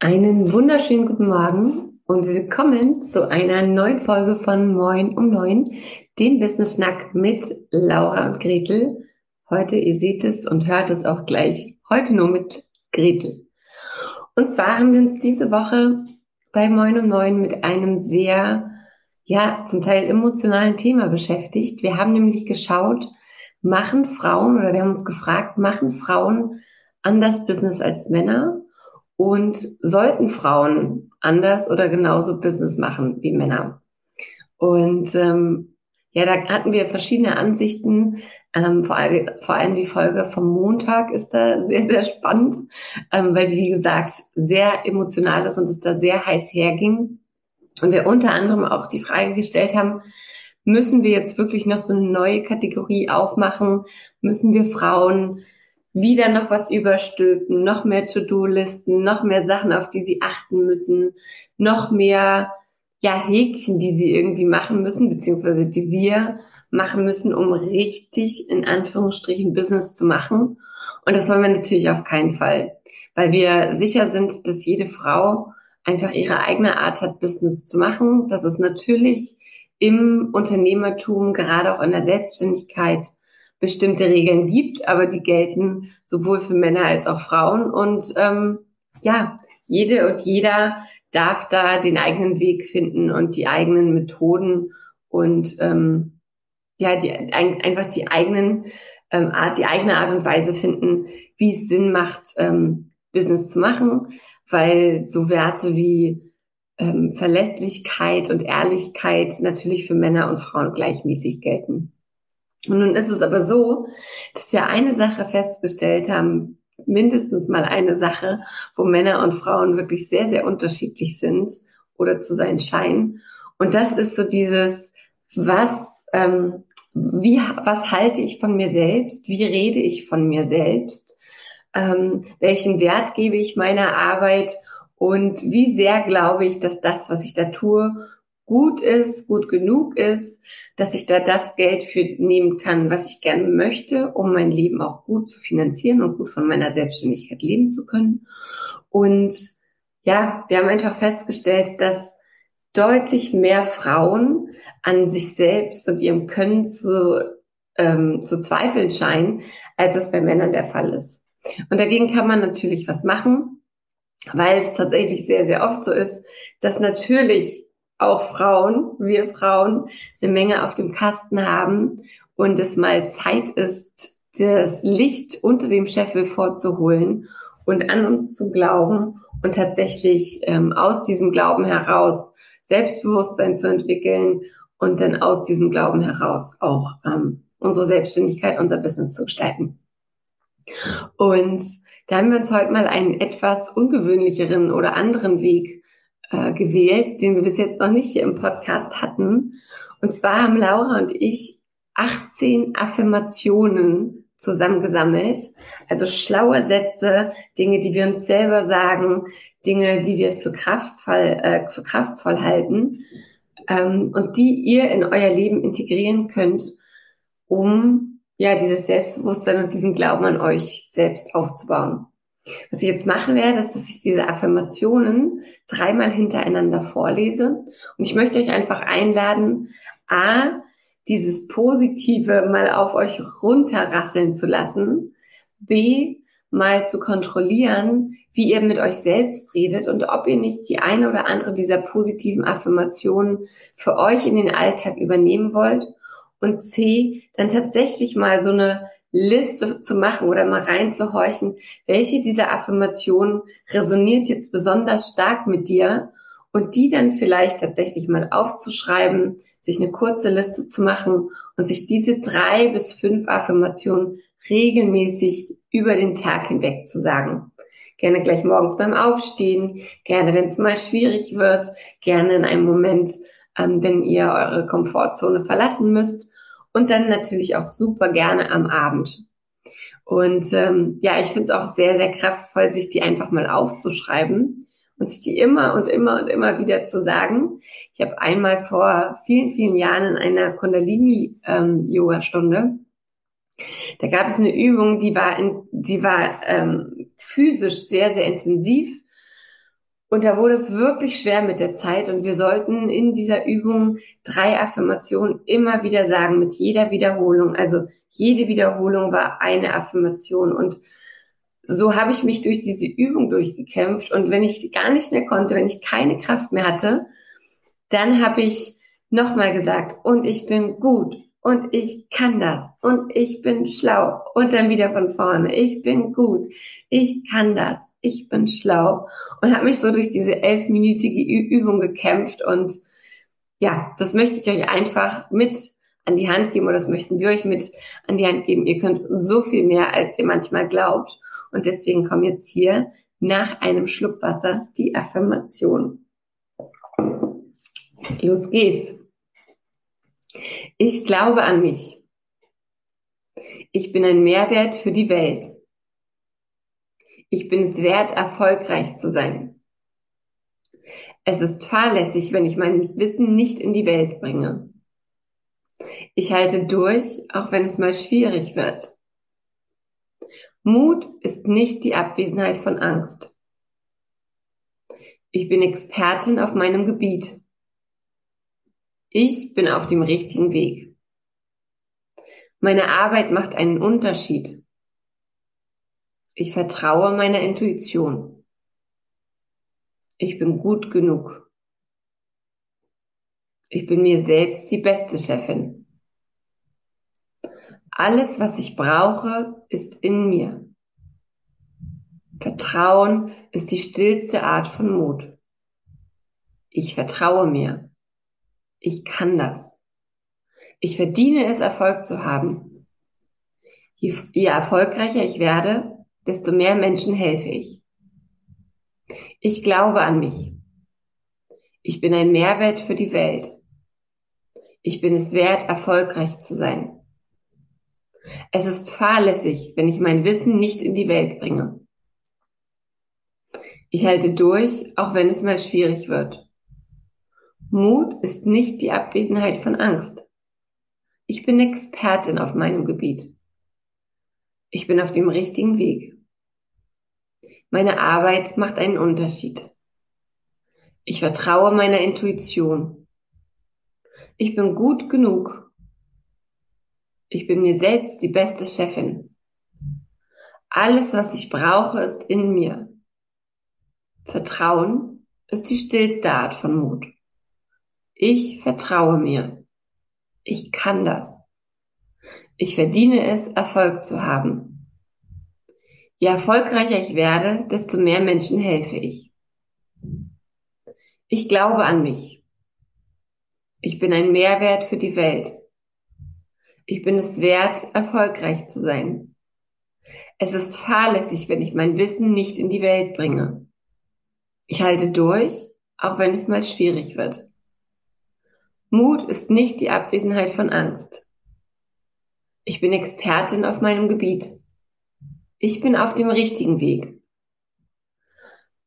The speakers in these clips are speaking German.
Einen wunderschönen guten Morgen und willkommen zu einer neuen Folge von Moin um Neun, dem Business Schnack mit Laura und Gretel. Heute, ihr seht es und hört es auch gleich, heute nur mit Gretel. Und zwar haben wir uns diese Woche bei Moin um Neun mit einem sehr, ja, zum Teil emotionalen Thema beschäftigt. Wir haben nämlich geschaut, machen Frauen oder wir haben uns gefragt, machen Frauen anders Business als Männer? Und sollten Frauen anders oder genauso Business machen wie Männer? Und ähm, ja, da hatten wir verschiedene Ansichten. Ähm, vor, allem, vor allem die Folge vom Montag ist da sehr, sehr spannend, ähm, weil die, wie gesagt, sehr emotional ist und es da sehr heiß herging. Und wir unter anderem auch die Frage gestellt haben, müssen wir jetzt wirklich noch so eine neue Kategorie aufmachen? Müssen wir Frauen wieder noch was überstülpen, noch mehr To-Do-Listen, noch mehr Sachen, auf die sie achten müssen, noch mehr ja, Häkchen, die sie irgendwie machen müssen, beziehungsweise die wir machen müssen, um richtig in Anführungsstrichen Business zu machen. Und das wollen wir natürlich auf keinen Fall, weil wir sicher sind, dass jede Frau einfach ihre eigene Art hat, Business zu machen, dass es natürlich im Unternehmertum, gerade auch in der Selbstständigkeit, bestimmte Regeln gibt, aber die gelten sowohl für Männer als auch Frauen. Und ähm, ja, jede und jeder darf da den eigenen Weg finden und die eigenen Methoden und ähm, ja, die, ein, einfach die eigenen ähm, Art, die eigene Art und Weise finden, wie es Sinn macht, ähm, Business zu machen, weil so Werte wie ähm, Verlässlichkeit und Ehrlichkeit natürlich für Männer und Frauen gleichmäßig gelten. Und nun ist es aber so, dass wir eine Sache festgestellt haben, mindestens mal eine Sache, wo Männer und Frauen wirklich sehr, sehr unterschiedlich sind oder zu sein scheinen. Und das ist so dieses, was, ähm, wie, was halte ich von mir selbst? Wie rede ich von mir selbst? Ähm, welchen Wert gebe ich meiner Arbeit? Und wie sehr glaube ich, dass das, was ich da tue, gut ist, gut genug ist, dass ich da das Geld für nehmen kann, was ich gerne möchte, um mein Leben auch gut zu finanzieren und gut von meiner Selbstständigkeit leben zu können. Und ja, wir haben einfach festgestellt, dass deutlich mehr Frauen an sich selbst und ihrem Können zu, ähm, zu zweifeln scheinen, als es bei Männern der Fall ist. Und dagegen kann man natürlich was machen, weil es tatsächlich sehr, sehr oft so ist, dass natürlich auch Frauen, wir Frauen, eine Menge auf dem Kasten haben und es mal Zeit ist, das Licht unter dem Scheffel vorzuholen und an uns zu glauben und tatsächlich ähm, aus diesem Glauben heraus Selbstbewusstsein zu entwickeln und dann aus diesem Glauben heraus auch ähm, unsere Selbstständigkeit, unser Business zu gestalten. Und da haben wir uns heute mal einen etwas ungewöhnlicheren oder anderen Weg äh, gewählt, den wir bis jetzt noch nicht hier im Podcast hatten. Und zwar haben Laura und ich 18 Affirmationen zusammengesammelt. Also schlaue Sätze, Dinge, die wir uns selber sagen, Dinge, die wir für kraftvoll, äh, für kraftvoll halten ähm, und die ihr in euer Leben integrieren könnt, um ja dieses Selbstbewusstsein und diesen Glauben an euch selbst aufzubauen. Was ich jetzt machen werde, ist, dass ich diese Affirmationen dreimal hintereinander vorlese. Und ich möchte euch einfach einladen, A, dieses Positive mal auf euch runterrasseln zu lassen, B, mal zu kontrollieren, wie ihr mit euch selbst redet und ob ihr nicht die eine oder andere dieser positiven Affirmationen für euch in den Alltag übernehmen wollt. Und C, dann tatsächlich mal so eine Liste zu machen oder mal reinzuhorchen, welche dieser Affirmationen resoniert jetzt besonders stark mit dir und die dann vielleicht tatsächlich mal aufzuschreiben, sich eine kurze Liste zu machen und sich diese drei bis fünf Affirmationen regelmäßig über den Tag hinweg zu sagen. Gerne gleich morgens beim Aufstehen, gerne wenn es mal schwierig wird, gerne in einem Moment, ähm, wenn ihr eure Komfortzone verlassen müsst und dann natürlich auch super gerne am Abend. Und ähm, ja, ich finde es auch sehr, sehr kraftvoll, sich die einfach mal aufzuschreiben und sich die immer und immer und immer wieder zu sagen. Ich habe einmal vor vielen, vielen Jahren in einer Kundalini-Yoga-Stunde, ähm, da gab es eine Übung, die war, in, die war ähm, physisch sehr, sehr intensiv. Und da wurde es wirklich schwer mit der Zeit. Und wir sollten in dieser Übung drei Affirmationen immer wieder sagen, mit jeder Wiederholung. Also jede Wiederholung war eine Affirmation. Und so habe ich mich durch diese Übung durchgekämpft. Und wenn ich gar nicht mehr konnte, wenn ich keine Kraft mehr hatte, dann habe ich nochmal gesagt, und ich bin gut und ich kann das und ich bin schlau und dann wieder von vorne, ich bin gut, ich kann das, ich bin schlau und habe mich so durch diese elfminütige Übung gekämpft und ja, das möchte ich euch einfach mit an die Hand geben oder das möchten wir euch mit an die Hand geben. Ihr könnt so viel mehr, als ihr manchmal glaubt. Und deswegen kommen jetzt hier nach einem Schluck Wasser die Affirmation. Los geht's. Ich glaube an mich. Ich bin ein Mehrwert für die Welt. Ich bin es wert, erfolgreich zu sein. Es ist fahrlässig, wenn ich mein Wissen nicht in die Welt bringe. Ich halte durch, auch wenn es mal schwierig wird. Mut ist nicht die Abwesenheit von Angst. Ich bin Expertin auf meinem Gebiet. Ich bin auf dem richtigen Weg. Meine Arbeit macht einen Unterschied. Ich vertraue meiner Intuition. Ich bin gut genug. Ich bin mir selbst die beste Chefin. Alles, was ich brauche, ist in mir. Vertrauen ist die stillste Art von Mut. Ich vertraue mir. Ich kann das. Ich verdiene es, Erfolg zu haben. Je, je erfolgreicher ich werde, desto mehr Menschen helfe ich. Ich glaube an mich. Ich bin ein Mehrwert für die Welt. Ich bin es wert, erfolgreich zu sein. Es ist fahrlässig, wenn ich mein Wissen nicht in die Welt bringe. Ich halte durch, auch wenn es mal schwierig wird. Mut ist nicht die Abwesenheit von Angst. Ich bin Expertin auf meinem Gebiet. Ich bin auf dem richtigen Weg. Meine Arbeit macht einen Unterschied. Ich vertraue meiner Intuition. Ich bin gut genug ich bin mir selbst die beste Chefin. Alles, was ich brauche, ist in mir. Vertrauen ist die stillste Art von Mut. Ich vertraue mir. Ich kann das. Ich verdiene es, Erfolg zu haben. Je erfolgreicher ich werde, desto mehr Menschen helfe ich. Ich glaube an mich. Ich bin ein Mehrwert für die Welt. Ich bin es wert, erfolgreich zu sein. Es ist fahrlässig, wenn ich mein Wissen nicht in die Welt bringe. Ich halte durch, auch wenn es mal schwierig wird. Mut ist nicht die Abwesenheit von Angst. Ich bin Expertin auf meinem Gebiet. Ich bin auf dem richtigen Weg.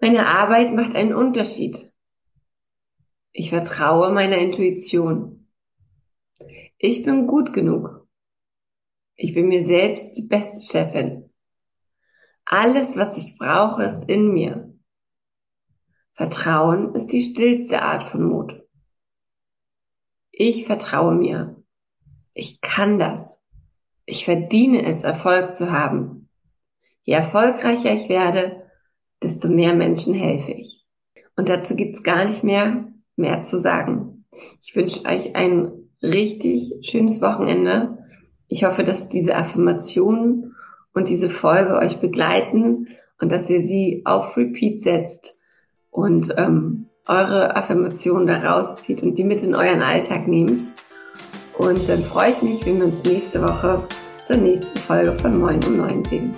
Meine Arbeit macht einen Unterschied. Ich vertraue meiner Intuition. Ich bin gut genug. Ich bin mir selbst die beste Chefin. Alles, was ich brauche, ist in mir. Vertrauen ist die stillste Art von Mut. Ich vertraue mir. Ich kann das. Ich verdiene es, Erfolg zu haben. Je erfolgreicher ich werde, desto mehr Menschen helfe ich. Und dazu gibt's gar nicht mehr mehr zu sagen. Ich wünsche euch ein richtig schönes Wochenende. Ich hoffe, dass diese Affirmationen und diese Folge euch begleiten und dass ihr sie auf Repeat setzt und ähm, eure Affirmationen da rauszieht und die mit in euren Alltag nehmt. Und dann freue ich mich, wenn wir uns nächste Woche zur nächsten Folge von Moin um 9 sehen.